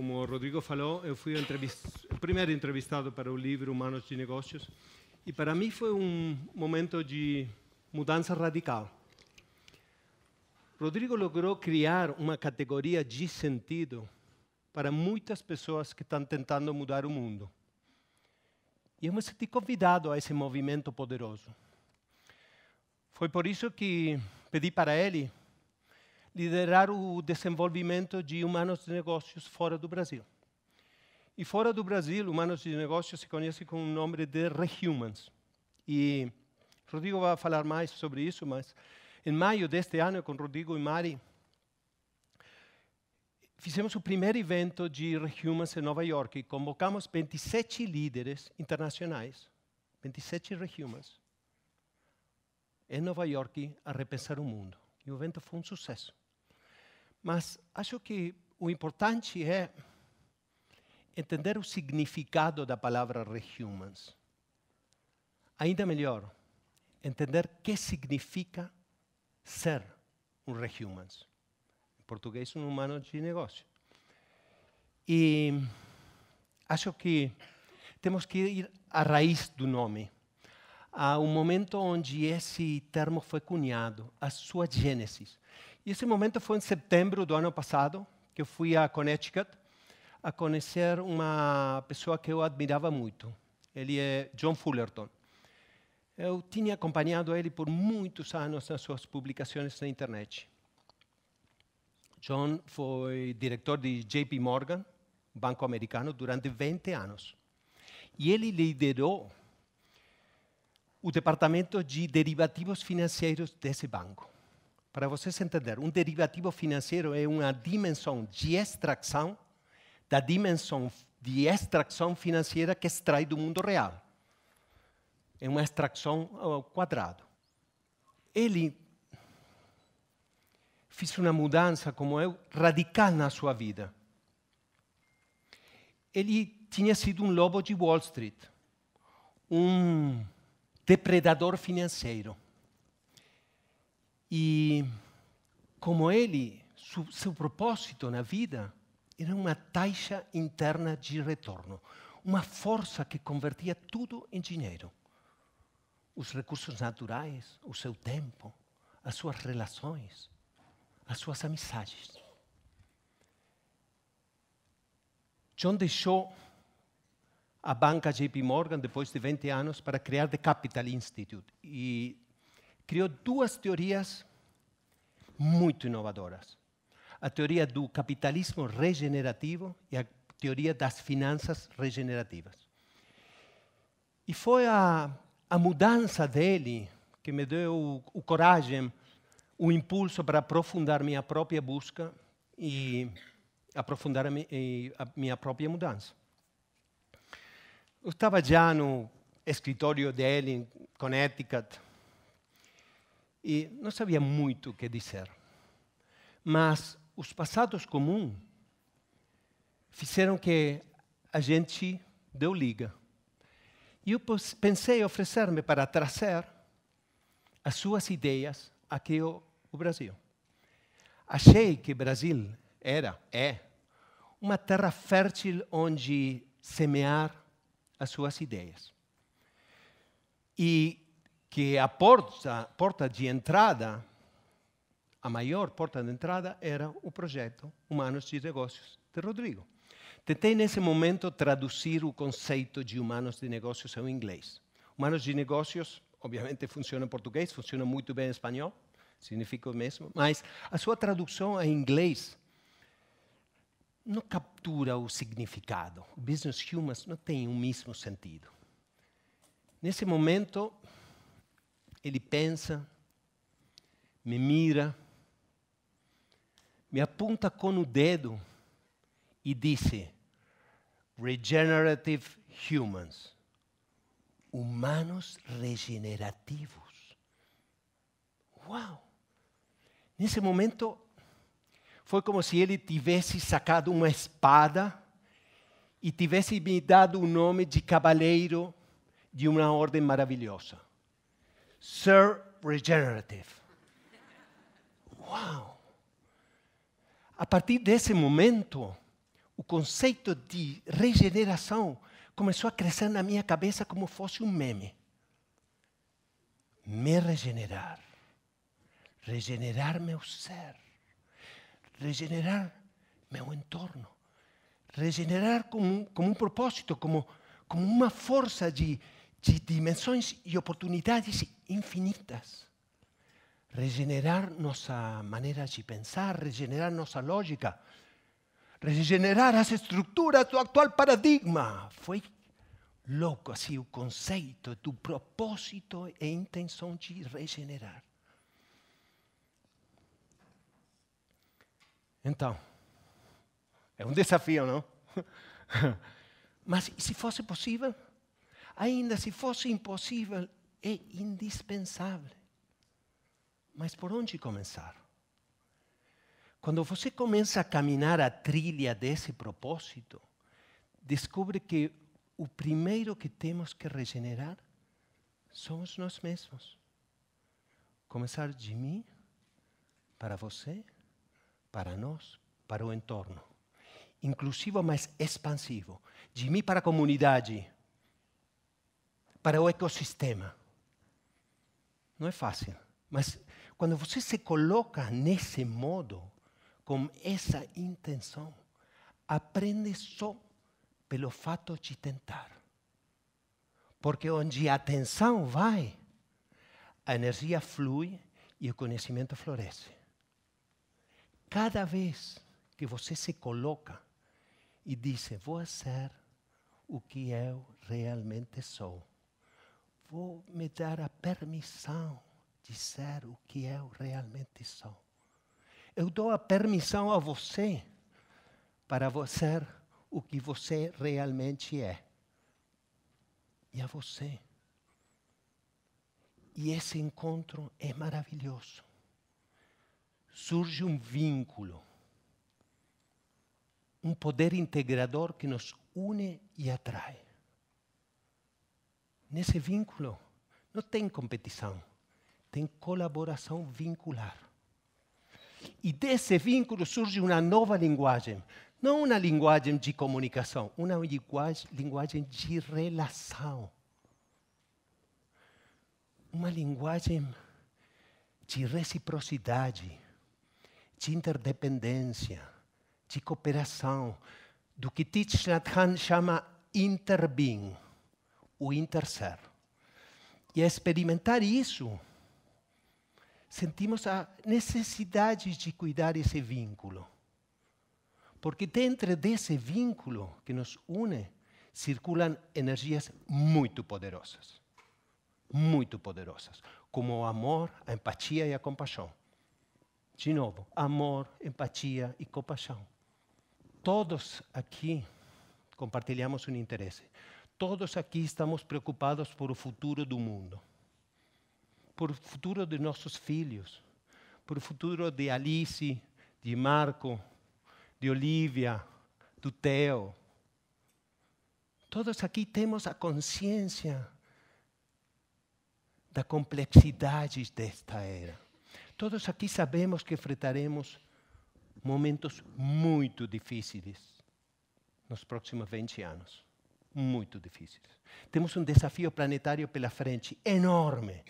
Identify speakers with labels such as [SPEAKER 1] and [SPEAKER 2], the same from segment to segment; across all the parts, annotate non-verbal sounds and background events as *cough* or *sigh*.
[SPEAKER 1] como o Rodrigo falou, eu fui o, primeiro entrevistado para o livro Humanos de Negócios e para mim foi um momento de mudança radical. Rodrigo logrou criar uma categoria de sentido para muitas pessoas que estão tentando mudar o mundo. E eu me senti convidado a esse movimento poderoso. Foi por isso que pedi para ele liderar o desenvolvimento de humanos de negócios fora do Brasil. E fora do Brasil, humanos de negócios se conhece com o nome de Rehumans. E Rodrigo vai falar mais sobre isso, mas em maio deste ano, com Rodrigo e Mari, fizemos o primeiro evento de Rehumans em Nova York e convocamos 27 líderes internacionais, 27 Rehumans, em Nova York a repensar o mundo. E o evento foi um sucesso. Mas acho que o importante é entender o significado da palavra rehumans. Ainda melhor, entender o que significa ser um rehumans. Em português, um humano de negócio. E acho que temos que ir à raiz do nome, ao momento onde esse termo foi cunhado, a sua gênesis. E esse momento foi em setembro do ano passado, que eu fui a Connecticut a conhecer uma pessoa que eu admirava muito. Ele é John Fullerton. Eu tinha acompanhado ele por muitos anos nas suas publicações na internet. John foi diretor de JP Morgan, banco americano, durante 20 anos. E ele liderou o departamento de derivativos financeiros desse banco. Para vocês entenderem, um derivativo financeiro é uma dimensão de extração da dimensão de extração financeira que extrai do mundo real. É uma extração ao quadrado. Ele fez uma mudança, como eu, radical na sua vida. Ele tinha sido um lobo de Wall Street, um depredador financeiro. E como ele, su, seu propósito na vida era uma taxa interna de retorno, uma força que convertia tudo em dinheiro. Os recursos naturais, o seu tempo, as suas relações, as suas amizades. John deixou a banca JP Morgan depois de 20 anos para criar The Capital Institute e criou duas teorias muito inovadoras. A teoria do capitalismo regenerativo e a teoria das finanças regenerativas. E foi a, a mudança dele que me deu o, o coragem, o impulso para aprofundar minha própria busca e aprofundar a, mi, a minha própria mudança. Eu estava já no escritório dele, em Connecticut, e não sabia muito o que dizer. Mas os passados comuns fizeram que a gente deu liga. E eu pensei oferecer-me para trazer as suas ideias aqui ao Brasil. Achei que o Brasil era, é, uma terra fértil onde semear as suas ideias. E que a porta, porta de entrada, a maior porta de entrada era o projeto Humanos de Negócios de Rodrigo. Tentei nesse momento traduzir o conceito de humanos de negócios ao inglês. Humanos de negócios, obviamente, funciona em português, funciona muito bem em espanhol, significa o mesmo, mas a sua tradução em inglês não captura o significado. O business humans não tem o mesmo sentido. Nesse momento, ele pensa, me mira, me aponta com o dedo e disse: Regenerative humans. Humanos regenerativos. Uau! Nesse momento, foi como se ele tivesse sacado uma espada e tivesse me dado o nome de cavaleiro de uma ordem maravilhosa. Sir Regenerative. Uau! A partir desse momento, o conceito de regeneração começou a crescer na minha cabeça como fosse um meme. Me regenerar, regenerar meu ser, regenerar meu entorno, regenerar como, como um propósito, como, como uma força de, de dimensões e oportunidades infinitas. Regenerar nossa maneira de pensar, regenerar nossa lógica, regenerar as estruturas do atual paradigma. Foi louco assim o conceito do propósito e intenção de regenerar. Então, é um desafio, não? *laughs* Mas se fosse possível, ainda se fosse impossível, é indispensável. Mas por onde começar? Quando você começa a caminhar a trilha desse propósito, descobre que o primeiro que temos que regenerar somos nós mesmos. Começar de mim, para você, para nós, para o entorno. Inclusivo, mas expansivo. De mim para a comunidade, para o ecossistema. Não é fácil, mas quando você se coloca nesse modo, com essa intenção, aprende só pelo fato de tentar. Porque onde a atenção vai, a energia flui e o conhecimento floresce. Cada vez que você se coloca e diz: Vou ser o que eu realmente sou, vou me dar a permissão de ser o que eu realmente sou eu dou a permissão a você para ser o que você realmente é. E a você. E esse encontro é maravilhoso. Surge um vínculo, um poder integrador que nos une e atrai. Nesse vínculo não tem competição, tem colaboração vincular. E desse vínculo surge uma nova linguagem. Não uma linguagem de comunicação, uma linguagem, de relação. Uma linguagem de reciprocidade, de interdependência, de cooperação, do que Thich Nhat Hanh chama interbeing, o interser. E experimentar isso sentimos a necessidade de cuidar esse vínculo. Porque dentro desse vínculo que nos une, circulam energias muito poderosas. Muito poderosas. Como o amor, a empatia e a compaixão. De novo, amor, empatia e compaixão. Todos aqui compartilhamos um interesse. Todos aqui estamos preocupados por o futuro do mundo por o futuro de nossos filhos, por o futuro de Alice, de Marco, de Olivia, do Theo. Todos aqui temos a consciência da complexidade desta era. Todos aqui sabemos que enfrentaremos momentos muito difíceis nos próximos 20 anos. Muito difíceis. Temos um desafio planetário pela frente enorme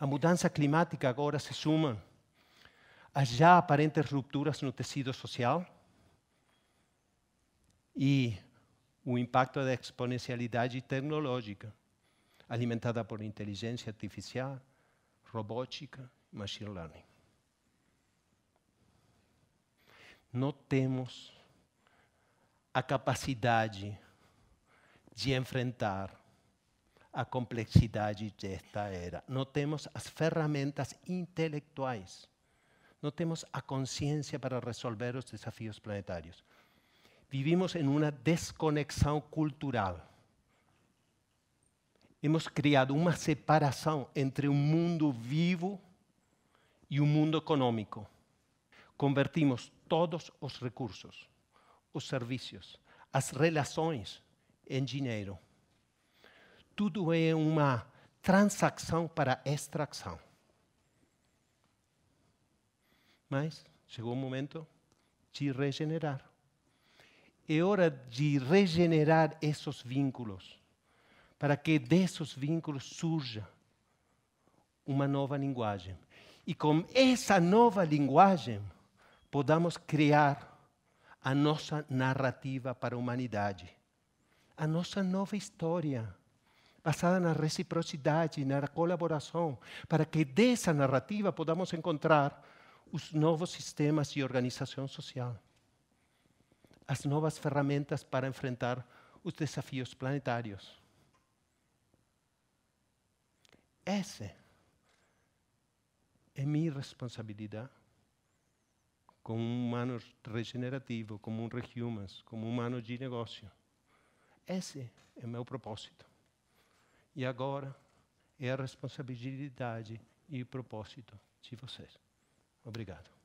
[SPEAKER 1] a mudança climática agora se suma às já aparentes rupturas no tecido social e o impacto da exponencialidade tecnológica, alimentada por inteligência artificial, robótica machine learning. Não temos a capacidade de enfrentar a complexidade desta era. Não temos as ferramentas intelectuais. Não temos a consciência para resolver os desafios planetários. Vivimos em uma desconexão cultural. Hemos criado uma separação entre o mundo vivo e o mundo econômico. Convertimos todos os recursos, os serviços, as relações em dinheiro tudo é uma transação para extração. Mas chegou o momento de regenerar. É hora de regenerar esses vínculos, para que desses vínculos surja uma nova linguagem. E com essa nova linguagem, podamos criar a nossa narrativa para a humanidade, a nossa nova história, basada na reciprocidade, na colaboração, para que dessa narrativa podamos encontrar os novos sistemas de organização social, as novas ferramentas para enfrentar os desafios planetários. Essa é minha responsabilidade como um humano regenerativo, como um rehumans, como um humano de negócio. Esse é meu propósito. E agora é a responsabilidade e o propósito de vocês. Obrigado.